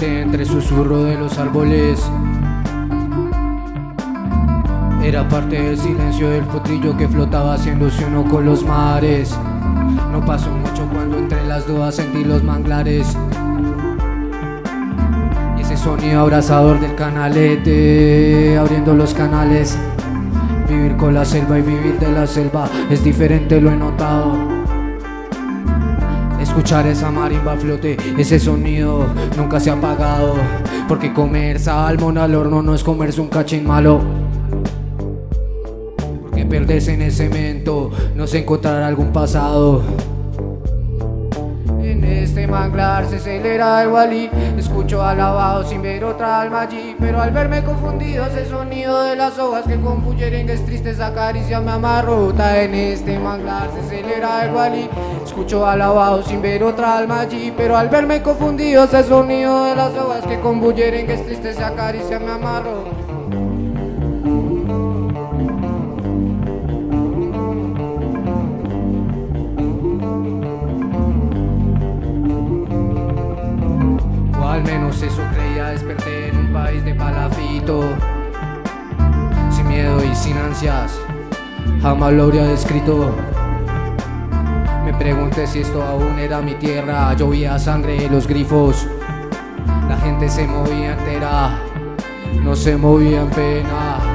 Entre susurro de los árboles. Era parte del silencio del potrillo que flotaba haciéndose uno con los mares. No pasó mucho cuando entre las dudas sentí los manglares. Y ese sonido abrazador del canalete, abriendo los canales. Vivir con la selva y vivir de la selva es diferente, lo he notado. Escuchar esa marimba flote, ese sonido nunca se ha apagado. Porque comer salmón al horno no es comerse un cachín malo. Porque perderse en el cemento no se encontrará algún pasado. En este manglar se acelera el walí Escucho alabado sin ver otra alma allí Pero al verme confundido ese sonido de las hojas Que con bullerengues tristes acaricia me amarrota En este manglar se acelera el walí Escucho alabado sin ver otra alma allí Pero al verme confundido ese sonido de las hojas Que con bullerengues tristes acaricia me amarrota O al menos eso creía desperté en un país de palafito Sin miedo y sin ansias Jamás lo habría descrito Me pregunté si esto aún era mi tierra. Llovía sangre en los grifos. La gente se movía entera. No se movía en pena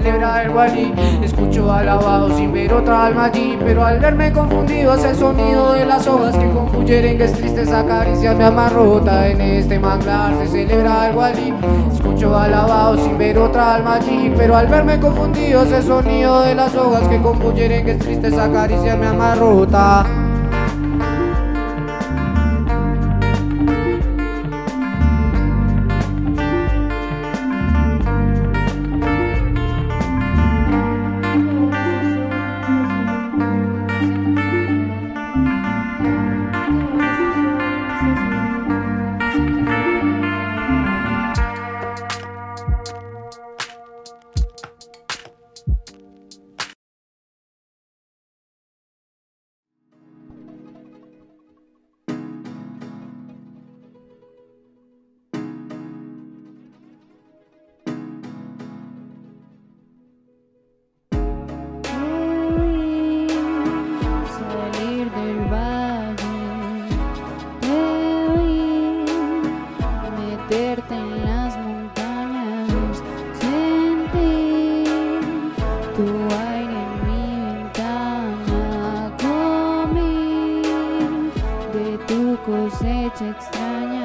celebra el walí Escucho alabado sin ver otra alma allí Pero al verme confundido es el sonido de las hojas Que con bullerengues tristes acarician mi amarrota En este manglar se celebra el walí Escucho alabado sin ver otra alma allí Pero al verme confundido es el sonido de las hojas Que con bullerengues tristes acarician mi amarrota tu cosecha extraña.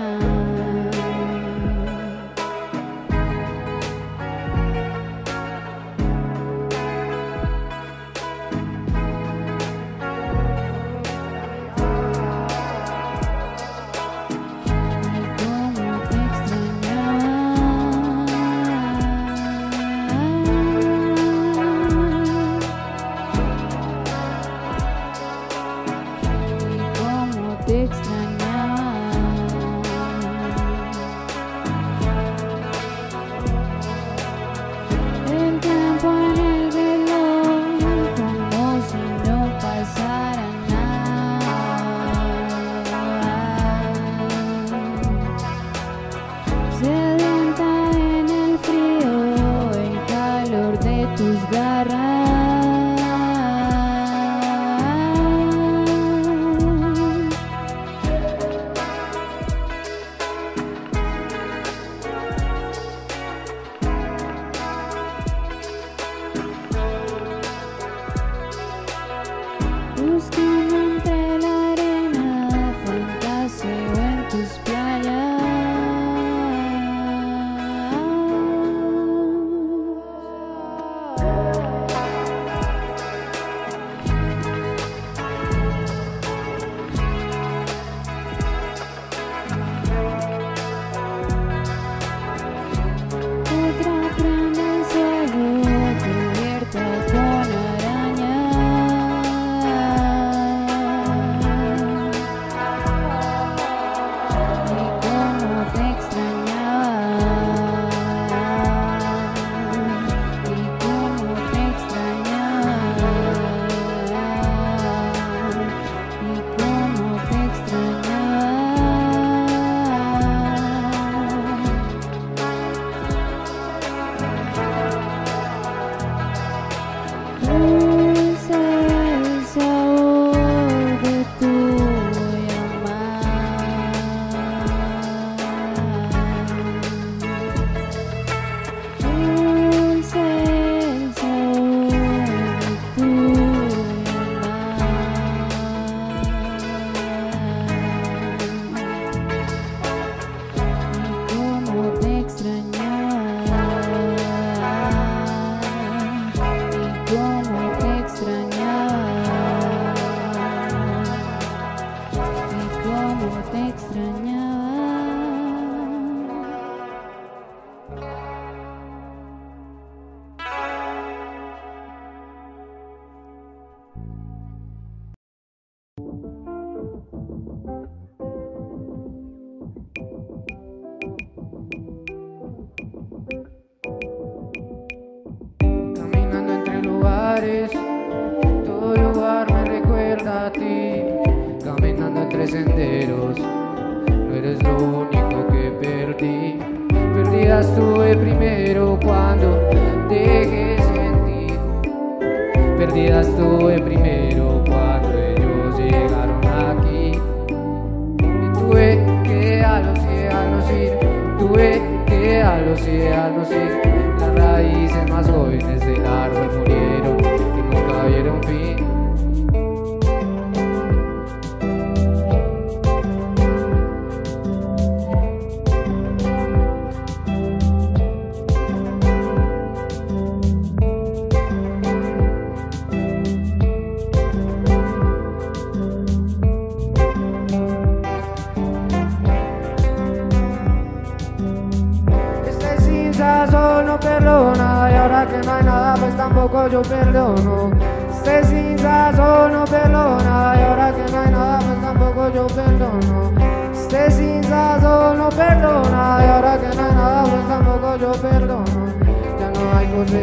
Los años ir. Las raíces más jóvenes del árbol murieron y nunca vieron fin.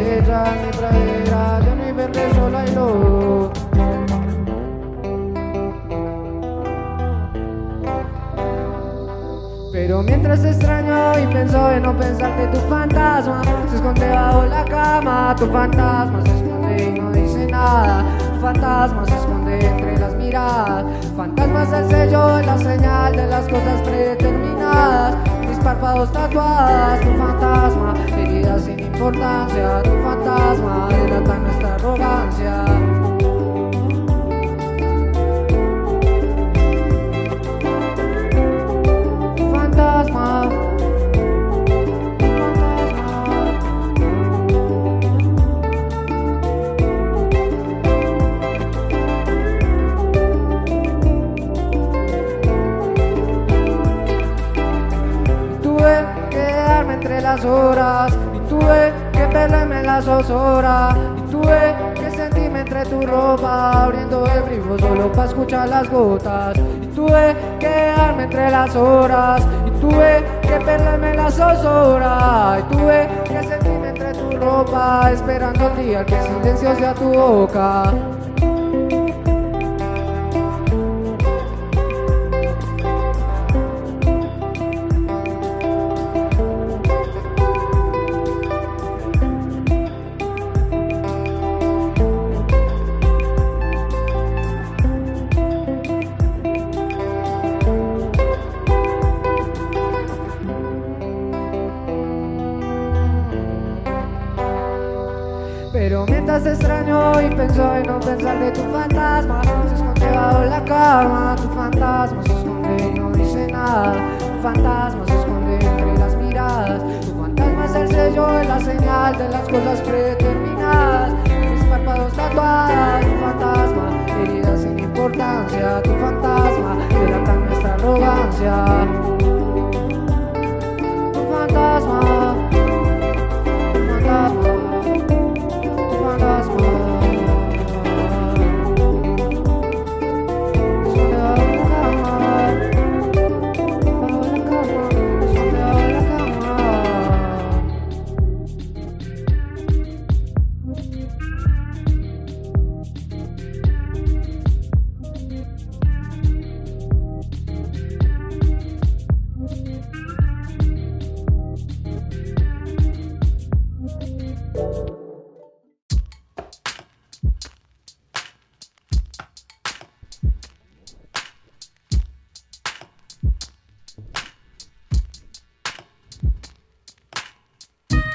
No hay cosecha ni pradera, ya no hay verde solo hay lodo. Pero mientras extraño y pienso en no pensar que tu fantasma se esconde bajo la cama, tu fantasma se esconde y no dice nada, tu fantasma se esconde entre las miradas, fantasma es el sello, la señal de las cosas predeterminadas, mis párpados tatuadas, tu fantasma, sin importancia, tu fantasma delata nuestra arrogancia. Fantasma. Tu fantasma. Tuve que quedarme entre las horas tuve que perderme en las zozobras y tuve que sentirme entre tu ropa abriendo el grifo solo para escuchar las gotas y tuve que quedarme entre las horas y tuve que perderme en las zozobras y tuve que sentirme entre tu ropa esperando el día que el silencio sea tu boca Pero mientras te extraño y pienso en no pensar de tu fantasma Se esconde bajo la cama, tu fantasma se esconde y no dice nada Tu fantasma se esconde entre las miradas Tu fantasma es el sello, es la señal de las cosas predeterminadas Mis párpados tatuadas, tu fantasma Heridas sin importancia, tu fantasma Delata nuestra arrogancia. Tu fantasma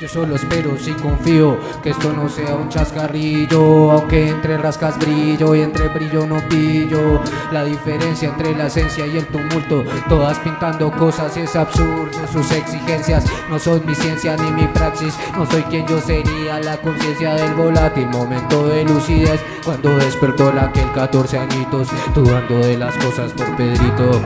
Solo espero si confío que esto no sea un chascarrillo Aunque entre rascas brillo y entre brillo no pillo. La diferencia entre la esencia y el tumulto Todas pintando cosas y es absurdo Sus exigencias no son mi ciencia ni mi praxis. No soy quien yo sería La conciencia del volátil momento de lucidez Cuando despertó la aquel 14 añitos Dudando de las cosas por Pedrito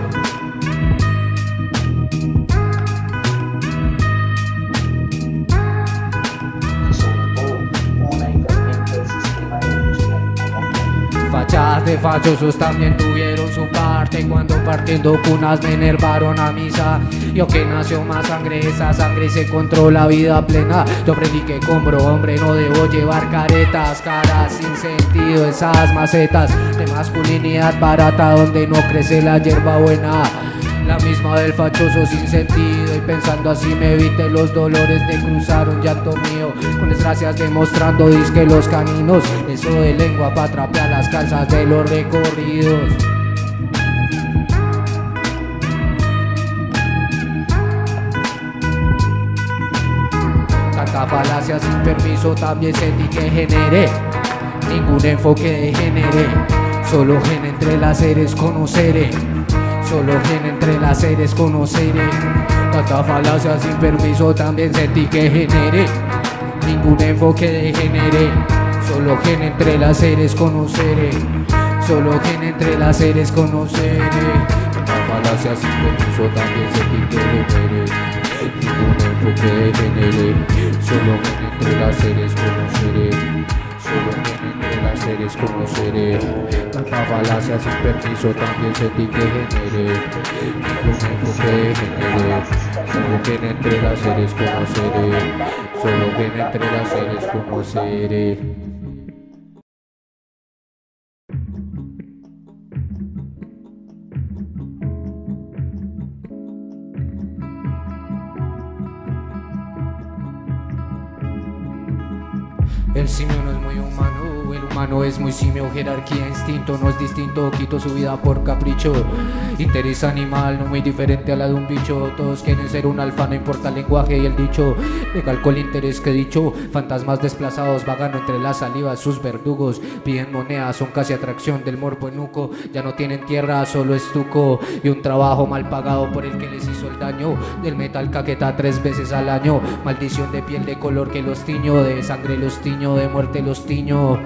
sistema de fachosos también tuvieron su parte. Cuando partiendo cunas me enervaron a misa. Yo que nació más sangre, esa sangre se controla vida plena. Yo aprendí que como hombre no debo llevar caretas Caras sin sentido, esas macetas De masculinidad barata donde no crece la hierba buena la misma del fachoso sin sentido. Y pensando así me evite los dolores de cruzar un llanto mío. Con desgracias demostrando disque los caninos Eso de lengua pa' trapear las calzas de los recorridos. Tanta falacia sin permiso también sentí que generé Ningún enfoque de genere Solo gen entre las seres conoceré. Solo entre las seres conoceré. Tanta falacia sin permiso también sentí que generé. Ningún enfoque de genere Solo gen entre las seres conoceré. Solo gen entre las seres conoceré. Tanta falacia sin permiso también sentí que generé Ningún enfoque de genere Solo gen entre las seres conoceré. Solo gen entre las seres conoceré Tanta falacia sin permiso también sentí que generé de genere. Solo gen entre las seres conoceré Solo gen entre las seres conoceré El simio no es muy humano, el humano es muy simio, jerarquía, instinto, no es distinto, quito su vida por capricho. Interés animal, no muy diferente a la de un bicho, todos quieren ser un alfa, no importa el lenguaje y el dicho. Me calco el interés que he dicho, fantasmas desplazados vagan entre las salivas, sus verdugos piden monedas, son casi atracción del morbo enuco, ya no tienen tierra, solo estuco y un trabajo mal pagado por el que les hizo el daño. Del metal caqueta tres veces al año, maldición de piel de color que los tiño, de sangre los tiño de muerte los tiño.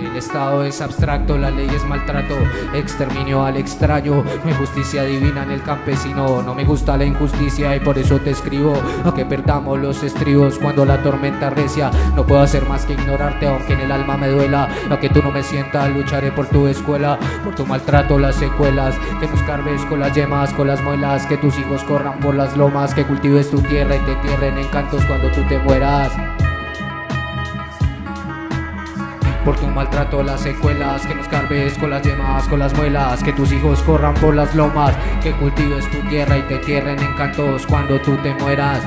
El Estado es abstracto, la ley es maltrato, exterminio al extraño, hay justicia divina en el campesino, no me gusta la injusticia y por eso te escribo, aunque perdamos los estribos cuando la tormenta recia, no puedo hacer más que ignorarte aunque en el alma me duela, aunque tú no me sientas, lucharé por tu escuela, por tu maltrato, las secuelas, que nos carves con las yemas, con las muelas, que tus hijos corran por las lomas, que cultives tu tierra y te entierren encantos cuando tú te mueras. Por tu maltrato las secuelas Que nos carves con las yemas, con las muelas Que tus hijos corran por las lomas Que cultives tu tierra y te tierren encantos Cuando tú te mueras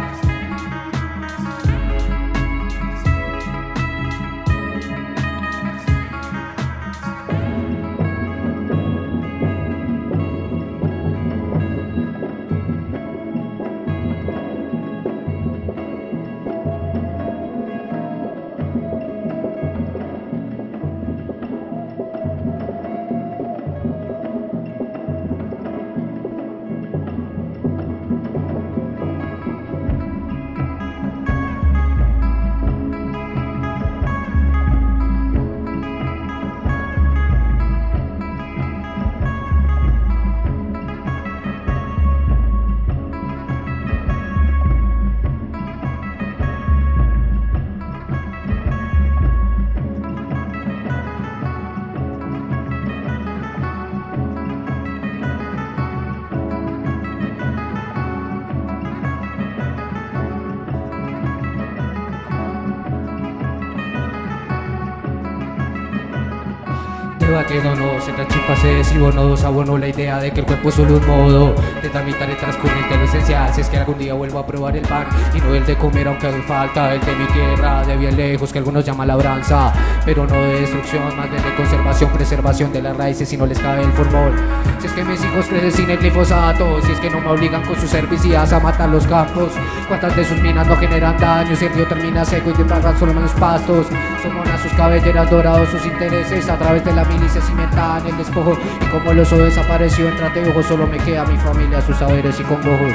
No, se la chupa excesivo, no dos abono la idea de que el cuerpo es solo un modo de tramitar el transcurrente lo esencial. Si es que algún día vuelvo a probar el pan y no el de comer aunque haga falta el de mi tierra de bien lejos que algunos llaman labranza pero no de destrucción más bien de conservación preservación de las raíces si no les cabe el formol. Si es que mis hijos crecen sin el glifosato si es que no me obligan con sus herbicidas a matar los campos cuántas de sus minas no generan daño si el río termina seco y te pagan solo los pastos son monas sus cabelleras dorados sus intereses a través de la milicia cimentada en el despojo. Y como el oso desapareció entre anteojos solo me queda mi familia sus saberes y congojos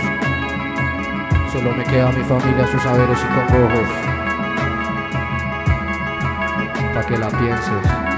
solo me queda mi familia sus saberes y congojos pa' que la pienses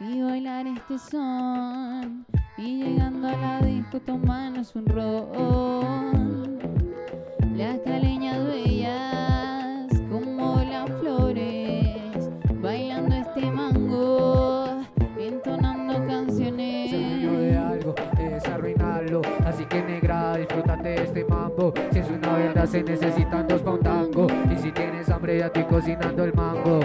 y bailar este son. Y llegando a la disco tomarnos un ron. Las caleñas bellas como las flores, bailando este mango, entonando canciones. dueño de algo, es arruinarlo Así que negra, disfrútate de este mambo Si es una verdad se necesitan dos pa' tango Y si tienes hambre ya estoy cocinando el mango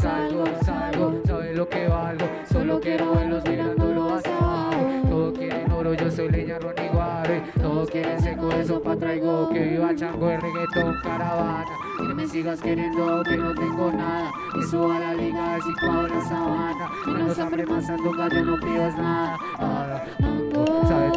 Salgo, salgo, sabes lo que valgo Solo quiero verlos mirándolo hacia abajo Todos quieren oro, yo soy leña, ron y guare. Todos quieren seco, eso pa' traigo Que viva chango, el reggaetón, caravana. Y me sigas queriendo que no tengo nada. Y suba la liga, el situado en la sabana. Menos hambre, más yo no pidas nada. Sabes